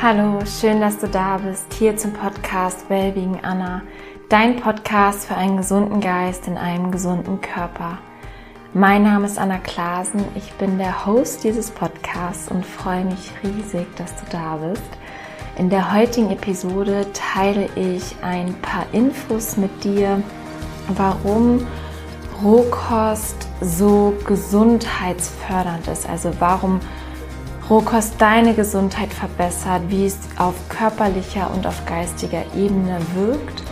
Hallo, schön, dass du da bist, hier zum Podcast Wellbeing Anna, dein Podcast für einen gesunden Geist in einem gesunden Körper. Mein Name ist Anna Klasen, ich bin der Host dieses Podcasts und freue mich riesig, dass du da bist. In der heutigen Episode teile ich ein paar Infos mit dir, warum Rohkost so gesundheitsfördernd ist, also warum Rohkost deine Gesundheit verbessert, wie es auf körperlicher und auf geistiger Ebene wirkt.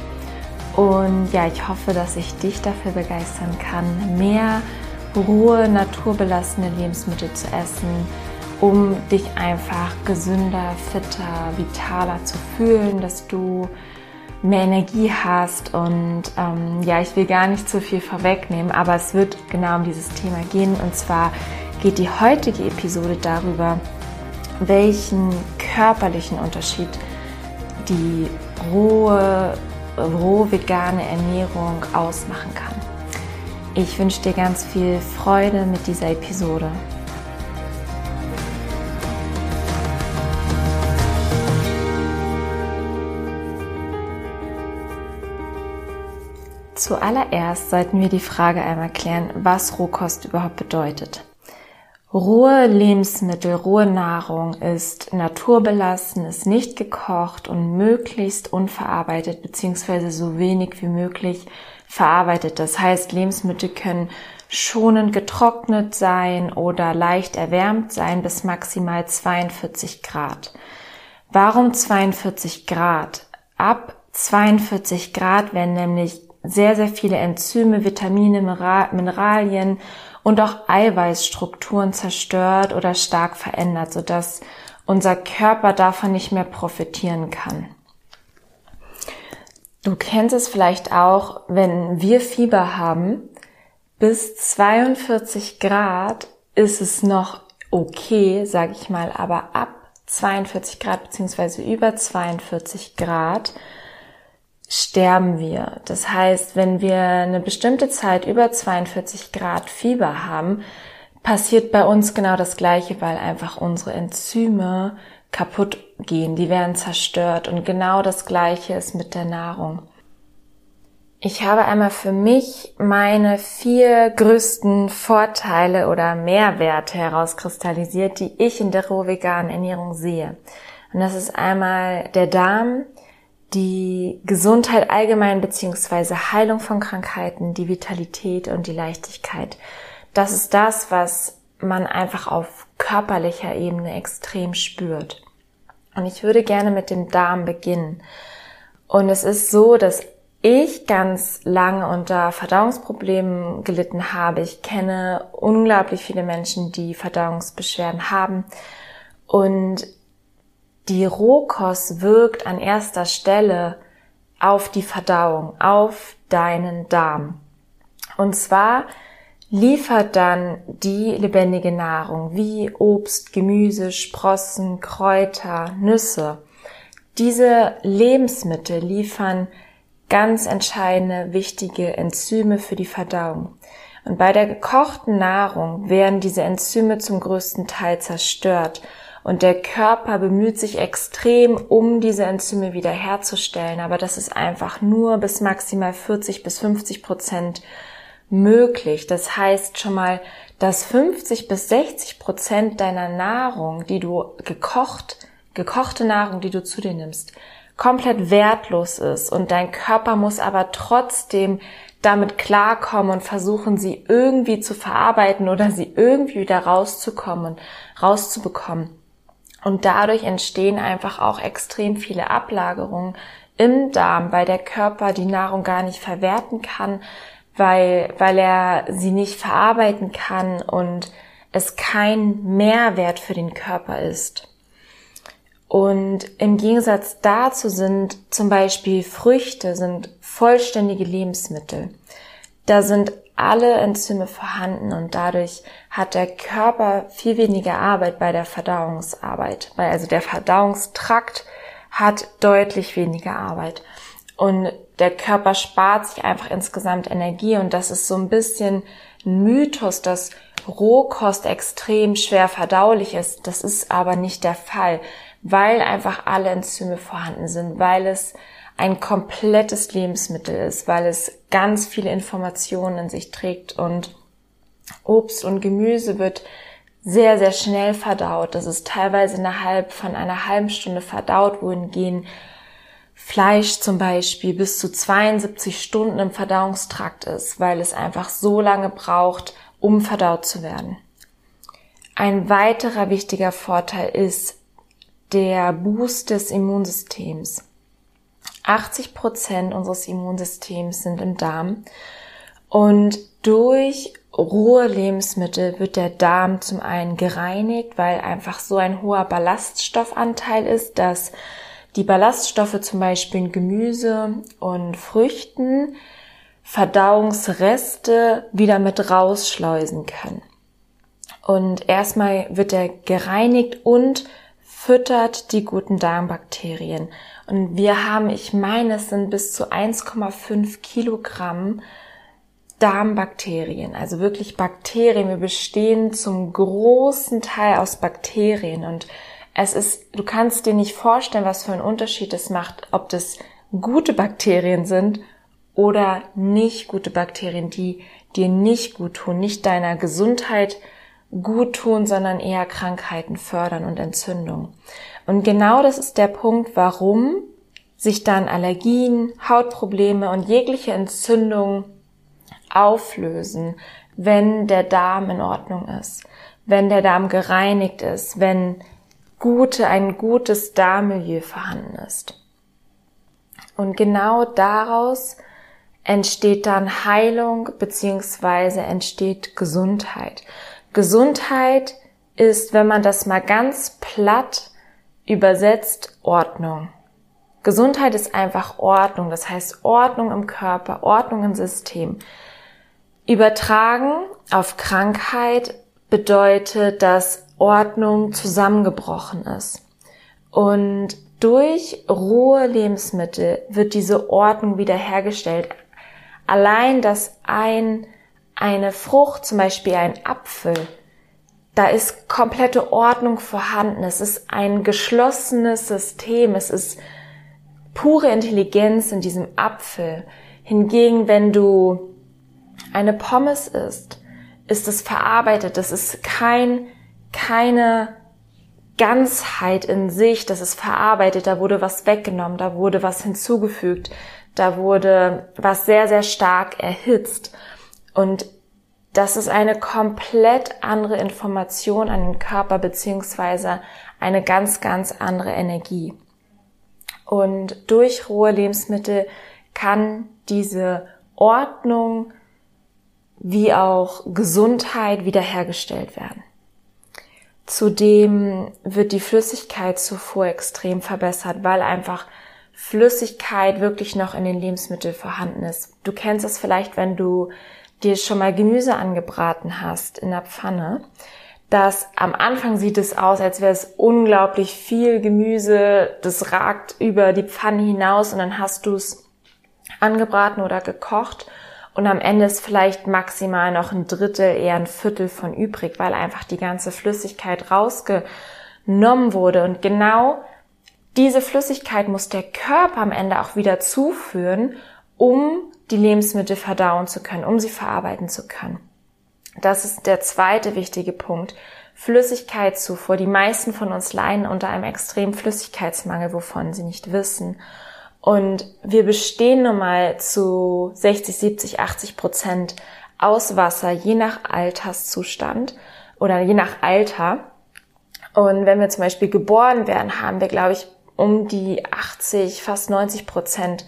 Und ja, ich hoffe, dass ich dich dafür begeistern kann, mehr rohe, naturbelassene Lebensmittel zu essen, um dich einfach gesünder, fitter, vitaler zu fühlen, dass du mehr Energie hast. Und ähm, ja, ich will gar nicht zu viel vorwegnehmen, aber es wird genau um dieses Thema gehen. Und zwar geht die heutige Episode darüber, welchen körperlichen Unterschied die rohe, roh vegane Ernährung ausmachen kann. Ich wünsche dir ganz viel Freude mit dieser Episode. Zuallererst sollten wir die Frage einmal klären, was Rohkost überhaupt bedeutet. Rohe Lebensmittel, rohe Nahrung ist naturbelassen, ist nicht gekocht und möglichst unverarbeitet beziehungsweise so wenig wie möglich verarbeitet. Das heißt, Lebensmittel können schonend getrocknet sein oder leicht erwärmt sein bis maximal 42 Grad. Warum 42 Grad? Ab 42 Grad werden nämlich sehr, sehr viele Enzyme, Vitamine, Mineralien und auch Eiweißstrukturen zerstört oder stark verändert, sodass unser Körper davon nicht mehr profitieren kann. Du kennst es vielleicht auch, wenn wir Fieber haben, bis 42 Grad ist es noch okay, sage ich mal, aber ab 42 Grad beziehungsweise über 42 Grad sterben wir. Das heißt, wenn wir eine bestimmte Zeit über 42 Grad Fieber haben, passiert bei uns genau das Gleiche, weil einfach unsere Enzyme kaputt gehen, die werden zerstört und genau das Gleiche ist mit der Nahrung. Ich habe einmal für mich meine vier größten Vorteile oder Mehrwerte herauskristallisiert, die ich in der rohveganen Ernährung sehe. Und das ist einmal der Darm, die Gesundheit allgemein beziehungsweise Heilung von Krankheiten, die Vitalität und die Leichtigkeit. Das ist das, was man einfach auf körperlicher Ebene extrem spürt. Und ich würde gerne mit dem Darm beginnen. Und es ist so, dass ich ganz lange unter Verdauungsproblemen gelitten habe. Ich kenne unglaublich viele Menschen, die Verdauungsbeschwerden haben. Und die Rohkost wirkt an erster Stelle auf die Verdauung, auf deinen Darm. Und zwar liefert dann die lebendige Nahrung wie Obst, Gemüse, Sprossen, Kräuter, Nüsse. Diese Lebensmittel liefern ganz entscheidende, wichtige Enzyme für die Verdauung. Und bei der gekochten Nahrung werden diese Enzyme zum größten Teil zerstört und der Körper bemüht sich extrem, um diese Enzyme wiederherzustellen. Aber das ist einfach nur bis maximal 40 bis 50 Prozent möglich. Das heißt schon mal, dass 50 bis 60 Prozent deiner Nahrung, die du gekocht, gekochte Nahrung, die du zu dir nimmst, komplett wertlos ist und dein Körper muss aber trotzdem damit klarkommen und versuchen, sie irgendwie zu verarbeiten oder sie irgendwie wieder rauszukommen, rauszubekommen. Und dadurch entstehen einfach auch extrem viele Ablagerungen im Darm, weil der Körper die Nahrung gar nicht verwerten kann, weil, weil er sie nicht verarbeiten kann und es kein Mehrwert für den Körper ist. Und im Gegensatz dazu sind zum Beispiel Früchte sind vollständige Lebensmittel. Da sind alle Enzyme vorhanden und dadurch hat der Körper viel weniger Arbeit bei der Verdauungsarbeit, weil also der Verdauungstrakt hat deutlich weniger Arbeit und der Körper spart sich einfach insgesamt Energie und das ist so ein bisschen ein Mythos, dass Rohkost extrem schwer verdaulich ist. Das ist aber nicht der Fall, weil einfach alle Enzyme vorhanden sind, weil es ein komplettes Lebensmittel ist, weil es ganz viele Informationen in sich trägt und Obst und Gemüse wird sehr, sehr schnell verdaut. Das ist teilweise innerhalb von einer halben Stunde verdaut, wohingegen Fleisch zum Beispiel bis zu 72 Stunden im Verdauungstrakt ist, weil es einfach so lange braucht, um verdaut zu werden. Ein weiterer wichtiger Vorteil ist der Boost des Immunsystems. 80 Prozent unseres Immunsystems sind im Darm und durch rohe Lebensmittel wird der Darm zum einen gereinigt, weil einfach so ein hoher Ballaststoffanteil ist, dass die Ballaststoffe zum Beispiel in Gemüse und Früchten Verdauungsreste wieder mit rausschleusen können. Und erstmal wird er gereinigt und füttert die guten Darmbakterien. Und wir haben, ich meine, es sind bis zu 1,5 Kilogramm Darmbakterien, also wirklich Bakterien. Wir bestehen zum großen Teil aus Bakterien und es ist, du kannst dir nicht vorstellen, was für einen Unterschied es macht, ob das gute Bakterien sind oder nicht gute Bakterien, die dir nicht gut tun, nicht deiner Gesundheit gut tun, sondern eher Krankheiten fördern und Entzündungen. Und genau das ist der Punkt, warum sich dann Allergien, Hautprobleme und jegliche Entzündung auflösen, wenn der Darm in Ordnung ist, wenn der Darm gereinigt ist, wenn gute, ein gutes Darmmilieu vorhanden ist. Und genau daraus entsteht dann Heilung beziehungsweise entsteht Gesundheit. Gesundheit ist, wenn man das mal ganz platt übersetzt, Ordnung. Gesundheit ist einfach Ordnung, das heißt Ordnung im Körper, Ordnung im System. Übertragen auf Krankheit bedeutet, dass Ordnung zusammengebrochen ist. Und durch rohe Lebensmittel wird diese Ordnung wiederhergestellt. Allein, dass ein, eine Frucht, zum Beispiel ein Apfel, da ist komplette Ordnung vorhanden. Es ist ein geschlossenes System. Es ist pure Intelligenz in diesem Apfel. Hingegen, wenn du eine Pommes isst, ist es verarbeitet. Das ist kein, keine Ganzheit in sich. Das ist verarbeitet. Da wurde was weggenommen. Da wurde was hinzugefügt. Da wurde was sehr, sehr stark erhitzt. Und das ist eine komplett andere Information an den Körper beziehungsweise eine ganz, ganz andere Energie. Und durch rohe Lebensmittel kann diese Ordnung wie auch Gesundheit wiederhergestellt werden. Zudem wird die Flüssigkeitszufuhr extrem verbessert, weil einfach Flüssigkeit wirklich noch in den Lebensmitteln vorhanden ist. Du kennst es vielleicht, wenn du dir schon mal Gemüse angebraten hast in der Pfanne, dass am Anfang sieht es aus, als wäre es unglaublich viel Gemüse, das ragt über die Pfanne hinaus und dann hast du es angebraten oder gekocht. Und am Ende ist vielleicht maximal noch ein Drittel, eher ein Viertel von übrig, weil einfach die ganze Flüssigkeit rausgenommen wurde. Und genau diese Flüssigkeit muss der Körper am Ende auch wieder zuführen, um die Lebensmittel verdauen zu können, um sie verarbeiten zu können. Das ist der zweite wichtige Punkt. Flüssigkeitszufuhr. Die meisten von uns leiden unter einem extremen Flüssigkeitsmangel, wovon sie nicht wissen. Und wir bestehen nun mal zu 60, 70, 80 Prozent aus Wasser, je nach Alterszustand oder je nach Alter. Und wenn wir zum Beispiel geboren werden, haben wir, glaube ich, um die 80, fast 90 Prozent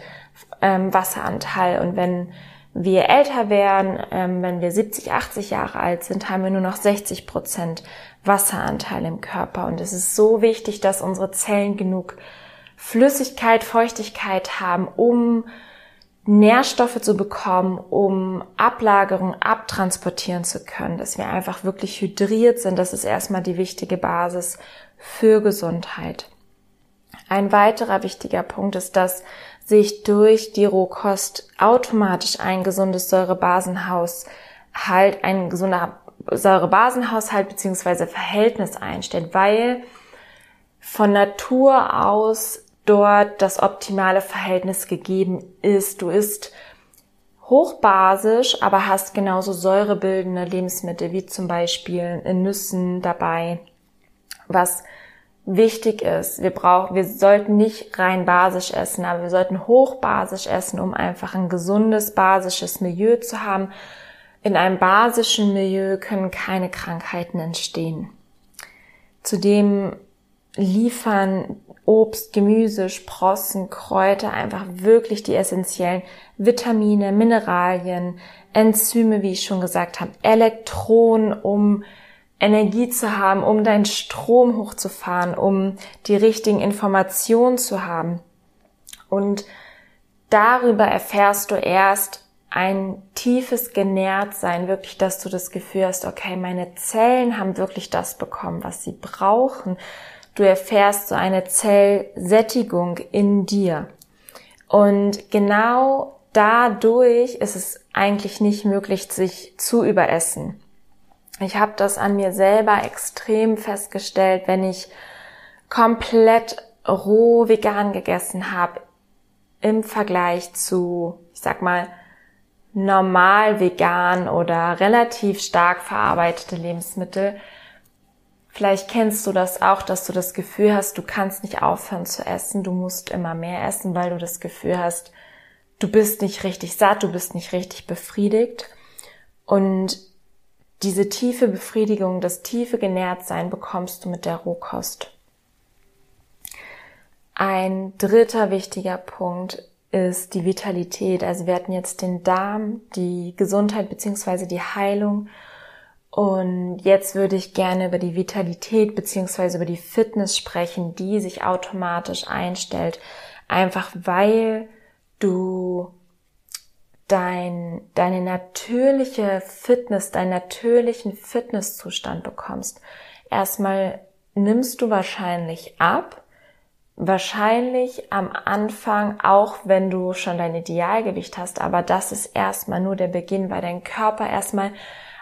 ähm, Wasseranteil. Und wenn wir älter werden, ähm, wenn wir 70, 80 Jahre alt sind, haben wir nur noch 60 Prozent Wasseranteil im Körper. Und es ist so wichtig, dass unsere Zellen genug Flüssigkeit, Feuchtigkeit haben, um Nährstoffe zu bekommen, um Ablagerung abtransportieren zu können, dass wir einfach wirklich hydriert sind. Das ist erstmal die wichtige Basis für Gesundheit. Ein weiterer wichtiger Punkt ist, dass sich durch die Rohkost automatisch ein gesundes Säurebasenhaushalt, ein gesunder Säurebasenhaushalt beziehungsweise Verhältnis einstellt, weil von Natur aus dort das optimale Verhältnis gegeben ist. Du isst hochbasisch, aber hast genauso säurebildende Lebensmittel wie zum Beispiel in Nüssen dabei, was wichtig ist. Wir brauchen, wir sollten nicht rein basisch essen, aber wir sollten hochbasisch essen, um einfach ein gesundes basisches Milieu zu haben. In einem basischen Milieu können keine Krankheiten entstehen. Zudem liefern Obst, Gemüse, Sprossen, Kräuter einfach wirklich die essentiellen Vitamine, Mineralien, Enzyme, wie ich schon gesagt habe, Elektronen, um Energie zu haben, um deinen Strom hochzufahren, um die richtigen Informationen zu haben. Und darüber erfährst du erst ein tiefes Genährtsein, wirklich, dass du das Gefühl hast, okay, meine Zellen haben wirklich das bekommen, was sie brauchen. Du erfährst so eine Zellsättigung in dir. Und genau dadurch ist es eigentlich nicht möglich, sich zu überessen. Ich habe das an mir selber extrem festgestellt, wenn ich komplett roh vegan gegessen habe im Vergleich zu, ich sag mal, normal vegan oder relativ stark verarbeitete Lebensmittel. Vielleicht kennst du das auch, dass du das Gefühl hast, du kannst nicht aufhören zu essen, du musst immer mehr essen, weil du das Gefühl hast, du bist nicht richtig satt, du bist nicht richtig befriedigt. Und diese tiefe Befriedigung, das tiefe Genährtsein bekommst du mit der Rohkost. Ein dritter wichtiger Punkt ist die Vitalität. Also wir hatten jetzt den Darm, die Gesundheit beziehungsweise die Heilung. Und jetzt würde ich gerne über die Vitalität beziehungsweise über die Fitness sprechen, die sich automatisch einstellt. Einfach weil du dein, deine natürliche Fitness, deinen natürlichen Fitnesszustand bekommst. Erstmal nimmst du wahrscheinlich ab. Wahrscheinlich am Anfang, auch wenn du schon dein Idealgewicht hast, aber das ist erstmal nur der Beginn, weil dein Körper erstmal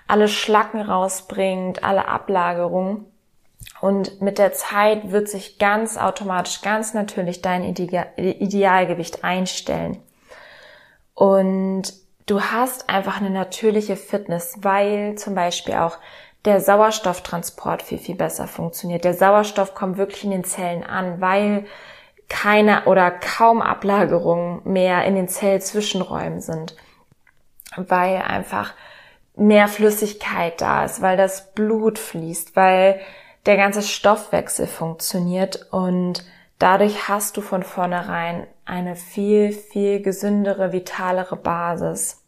alle Schlacken rausbringt, alle Ablagerungen. Und mit der Zeit wird sich ganz automatisch, ganz natürlich dein Idealgewicht einstellen. Und du hast einfach eine natürliche Fitness, weil zum Beispiel auch der Sauerstofftransport viel, viel besser funktioniert. Der Sauerstoff kommt wirklich in den Zellen an, weil keine oder kaum Ablagerungen mehr in den Zellzwischenräumen sind. Weil einfach mehr Flüssigkeit da ist, weil das Blut fließt, weil der ganze Stoffwechsel funktioniert und dadurch hast du von vornherein eine viel, viel gesündere, vitalere Basis.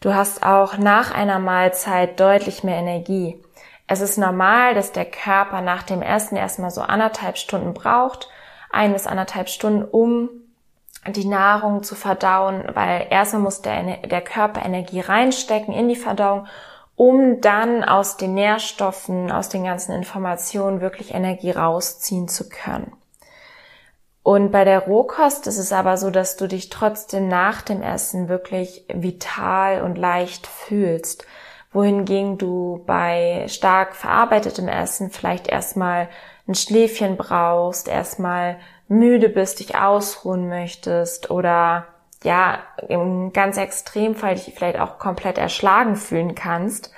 Du hast auch nach einer Mahlzeit deutlich mehr Energie. Es ist normal, dass der Körper nach dem Essen erstmal so anderthalb Stunden braucht, ein bis anderthalb Stunden, um die Nahrung zu verdauen, weil erstmal muss der, der Körper Energie reinstecken in die Verdauung, um dann aus den Nährstoffen, aus den ganzen Informationen wirklich Energie rausziehen zu können. Und bei der Rohkost ist es aber so, dass du dich trotzdem nach dem Essen wirklich vital und leicht fühlst. Wohingegen du bei stark verarbeitetem Essen vielleicht erstmal ein Schläfchen brauchst, erstmal müde bist, dich ausruhen möchtest oder ja, im ganz Extremfall dich vielleicht auch komplett erschlagen fühlen kannst.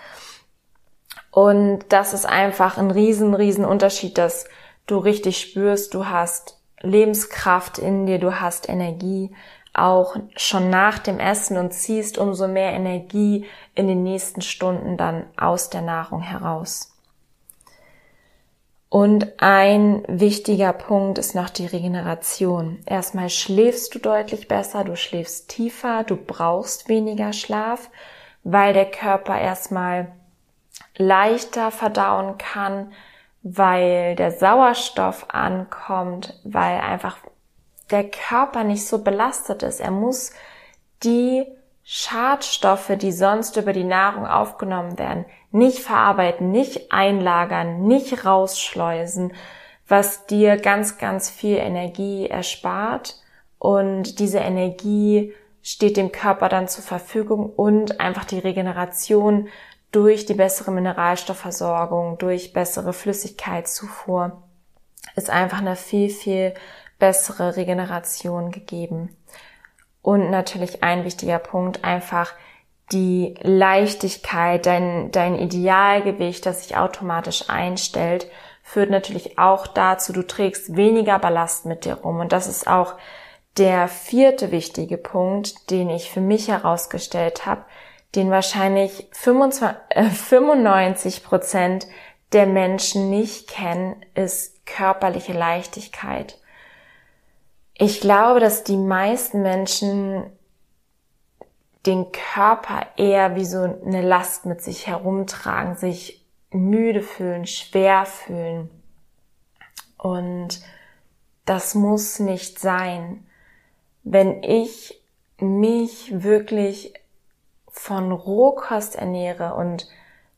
Und das ist einfach ein riesen, riesen Unterschied, dass du richtig spürst, du hast Lebenskraft in dir, du hast Energie auch schon nach dem Essen und ziehst umso mehr Energie in den nächsten Stunden dann aus der Nahrung heraus. Und ein wichtiger Punkt ist noch die Regeneration. Erstmal schläfst du deutlich besser, du schläfst tiefer, du brauchst weniger Schlaf, weil der Körper erstmal leichter verdauen kann, weil der Sauerstoff ankommt, weil einfach der Körper nicht so belastet ist. Er muss die Schadstoffe, die sonst über die Nahrung aufgenommen werden, nicht verarbeiten, nicht einlagern, nicht rausschleusen, was dir ganz, ganz viel Energie erspart. Und diese Energie steht dem Körper dann zur Verfügung und einfach die Regeneration durch die bessere Mineralstoffversorgung, durch bessere Flüssigkeitszufuhr ist einfach eine viel, viel bessere Regeneration gegeben. Und natürlich ein wichtiger Punkt, einfach die Leichtigkeit, dein, dein Idealgewicht, das sich automatisch einstellt, führt natürlich auch dazu, du trägst weniger Ballast mit dir rum. Und das ist auch der vierte wichtige Punkt, den ich für mich herausgestellt habe, den wahrscheinlich 25, äh, 95 Prozent der Menschen nicht kennen, ist körperliche Leichtigkeit. Ich glaube, dass die meisten Menschen den Körper eher wie so eine Last mit sich herumtragen, sich müde fühlen, schwer fühlen. Und das muss nicht sein. Wenn ich mich wirklich von Rohkost ernähre und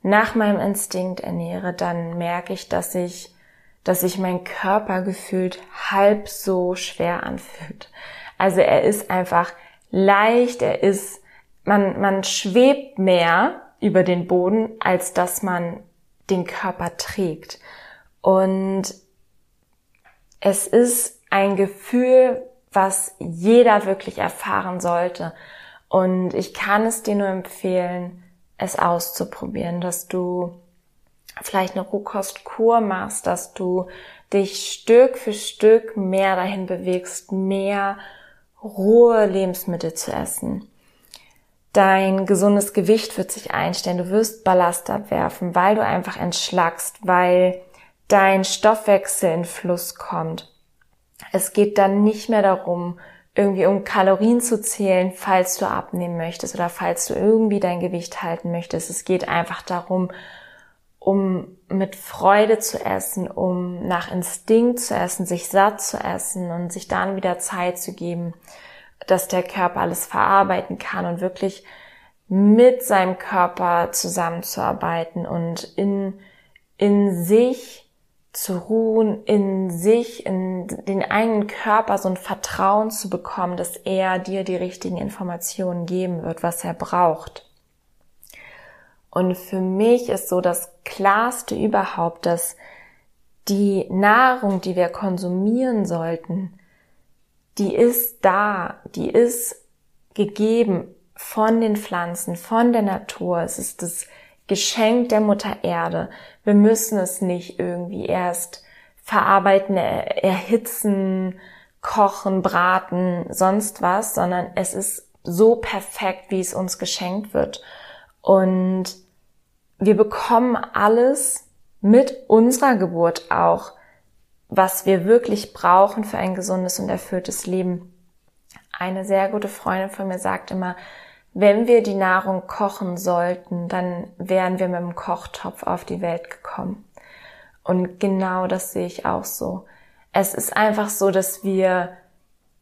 nach meinem Instinkt ernähre, dann merke ich, dass ich, dass sich mein Körper gefühlt halb so schwer anfühlt. Also er ist einfach leicht, er ist, man, man schwebt mehr über den Boden, als dass man den Körper trägt. Und es ist ein Gefühl, was jeder wirklich erfahren sollte. Und ich kann es dir nur empfehlen, es auszuprobieren, dass du vielleicht eine Rohkostkur machst, dass du dich Stück für Stück mehr dahin bewegst, mehr rohe Lebensmittel zu essen. Dein gesundes Gewicht wird sich einstellen, du wirst Ballast abwerfen, weil du einfach entschlackst, weil dein Stoffwechsel in Fluss kommt. Es geht dann nicht mehr darum, irgendwie um Kalorien zu zählen, falls du abnehmen möchtest oder falls du irgendwie dein Gewicht halten möchtest. Es geht einfach darum, um mit Freude zu essen, um nach Instinkt zu essen, sich satt zu essen und sich dann wieder Zeit zu geben, dass der Körper alles verarbeiten kann und wirklich mit seinem Körper zusammenzuarbeiten und in, in sich zu ruhen, in sich, in den eigenen Körper so ein Vertrauen zu bekommen, dass er dir die richtigen Informationen geben wird, was er braucht. Und für mich ist so das Klarste überhaupt, dass die Nahrung, die wir konsumieren sollten, die ist da, die ist gegeben von den Pflanzen, von der Natur. Es ist das Geschenk der Mutter Erde. Wir müssen es nicht irgendwie erst verarbeiten, erhitzen, kochen, braten, sonst was, sondern es ist so perfekt, wie es uns geschenkt wird. Und wir bekommen alles mit unserer Geburt auch, was wir wirklich brauchen für ein gesundes und erfülltes Leben. Eine sehr gute Freundin von mir sagt immer, wenn wir die Nahrung kochen sollten, dann wären wir mit dem Kochtopf auf die Welt gekommen. Und genau das sehe ich auch so. Es ist einfach so, dass wir,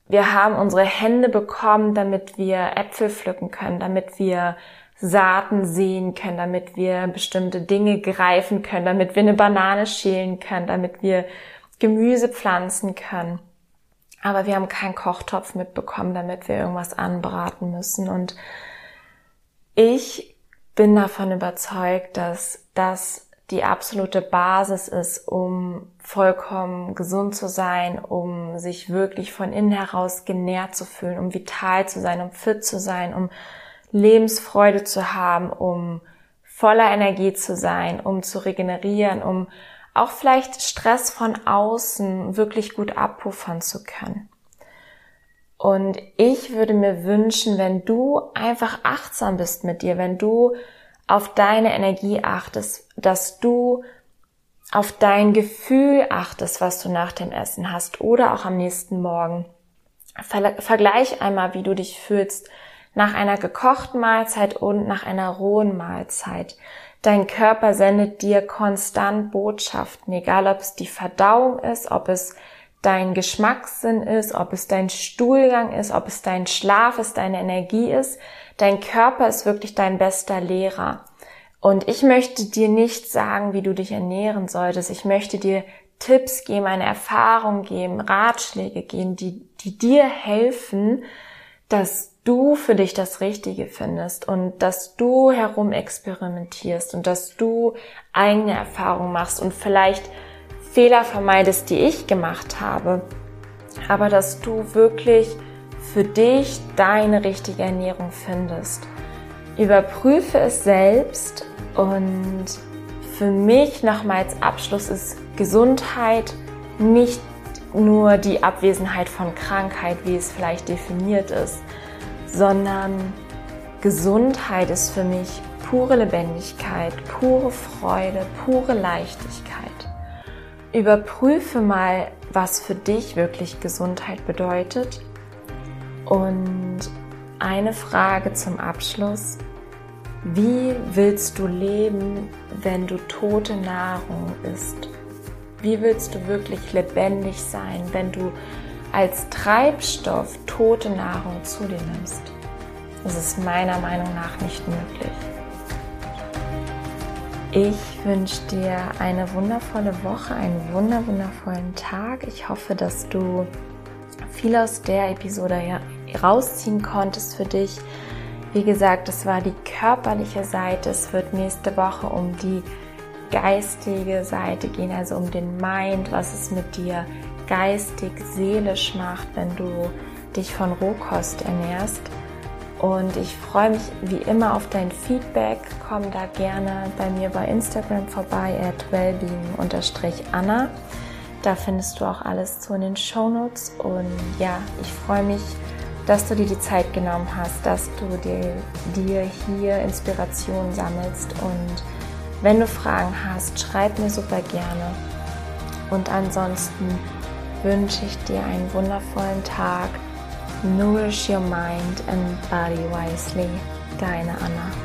wir haben unsere Hände bekommen, damit wir Äpfel pflücken können, damit wir Saaten sehen können, damit wir bestimmte Dinge greifen können, damit wir eine Banane schälen können, damit wir Gemüse pflanzen können. Aber wir haben keinen Kochtopf mitbekommen, damit wir irgendwas anbraten müssen. Und ich bin davon überzeugt, dass das die absolute Basis ist, um vollkommen gesund zu sein, um sich wirklich von innen heraus genährt zu fühlen, um vital zu sein, um fit zu sein, um Lebensfreude zu haben, um voller Energie zu sein, um zu regenerieren, um auch vielleicht Stress von außen wirklich gut abpuffern zu können. Und ich würde mir wünschen, wenn du einfach achtsam bist mit dir, wenn du auf deine Energie achtest, dass du auf dein Gefühl achtest, was du nach dem Essen hast oder auch am nächsten Morgen. Vergleich einmal, wie du dich fühlst nach einer gekochten Mahlzeit und nach einer rohen Mahlzeit. Dein Körper sendet dir konstant Botschaften, egal ob es die Verdauung ist, ob es dein Geschmackssinn ist, ob es dein Stuhlgang ist, ob es dein Schlaf ist, deine Energie ist. Dein Körper ist wirklich dein bester Lehrer. Und ich möchte dir nicht sagen, wie du dich ernähren solltest. Ich möchte dir Tipps geben, eine Erfahrung geben, Ratschläge geben, die, die dir helfen, dass du für dich das Richtige findest und dass du herum experimentierst und dass du eigene Erfahrungen machst und vielleicht Fehler vermeidest, die ich gemacht habe, aber dass du wirklich für dich deine richtige Ernährung findest. Überprüfe es selbst und für mich nochmal als Abschluss ist Gesundheit nicht nur die Abwesenheit von Krankheit, wie es vielleicht definiert ist, sondern Gesundheit ist für mich pure Lebendigkeit, pure Freude, pure Leichtigkeit. Überprüfe mal, was für dich wirklich Gesundheit bedeutet. Und eine Frage zum Abschluss. Wie willst du leben, wenn du tote Nahrung isst? Wie willst du wirklich lebendig sein, wenn du als Treibstoff tote Nahrung zu dir nimmst? Das ist meiner Meinung nach nicht möglich. Ich wünsche dir eine wundervolle Woche, einen wunder wundervollen Tag. Ich hoffe, dass du viel aus der Episode rausziehen konntest für dich. Wie gesagt, es war die körperliche Seite. Es wird nächste Woche um die geistige Seite gehen, also um den Mind, was es mit dir geistig, seelisch macht, wenn du dich von Rohkost ernährst. Und ich freue mich wie immer auf dein Feedback. Komm da gerne bei mir bei Instagram vorbei, at wellbeing-anna. Da findest du auch alles zu in den Show Notes. Und ja, ich freue mich, dass du dir die Zeit genommen hast, dass du dir, dir hier Inspiration sammelst und wenn du Fragen hast, schreib mir super gerne. Und ansonsten wünsche ich dir einen wundervollen Tag. Nourish your mind and body wisely. Deine Anna.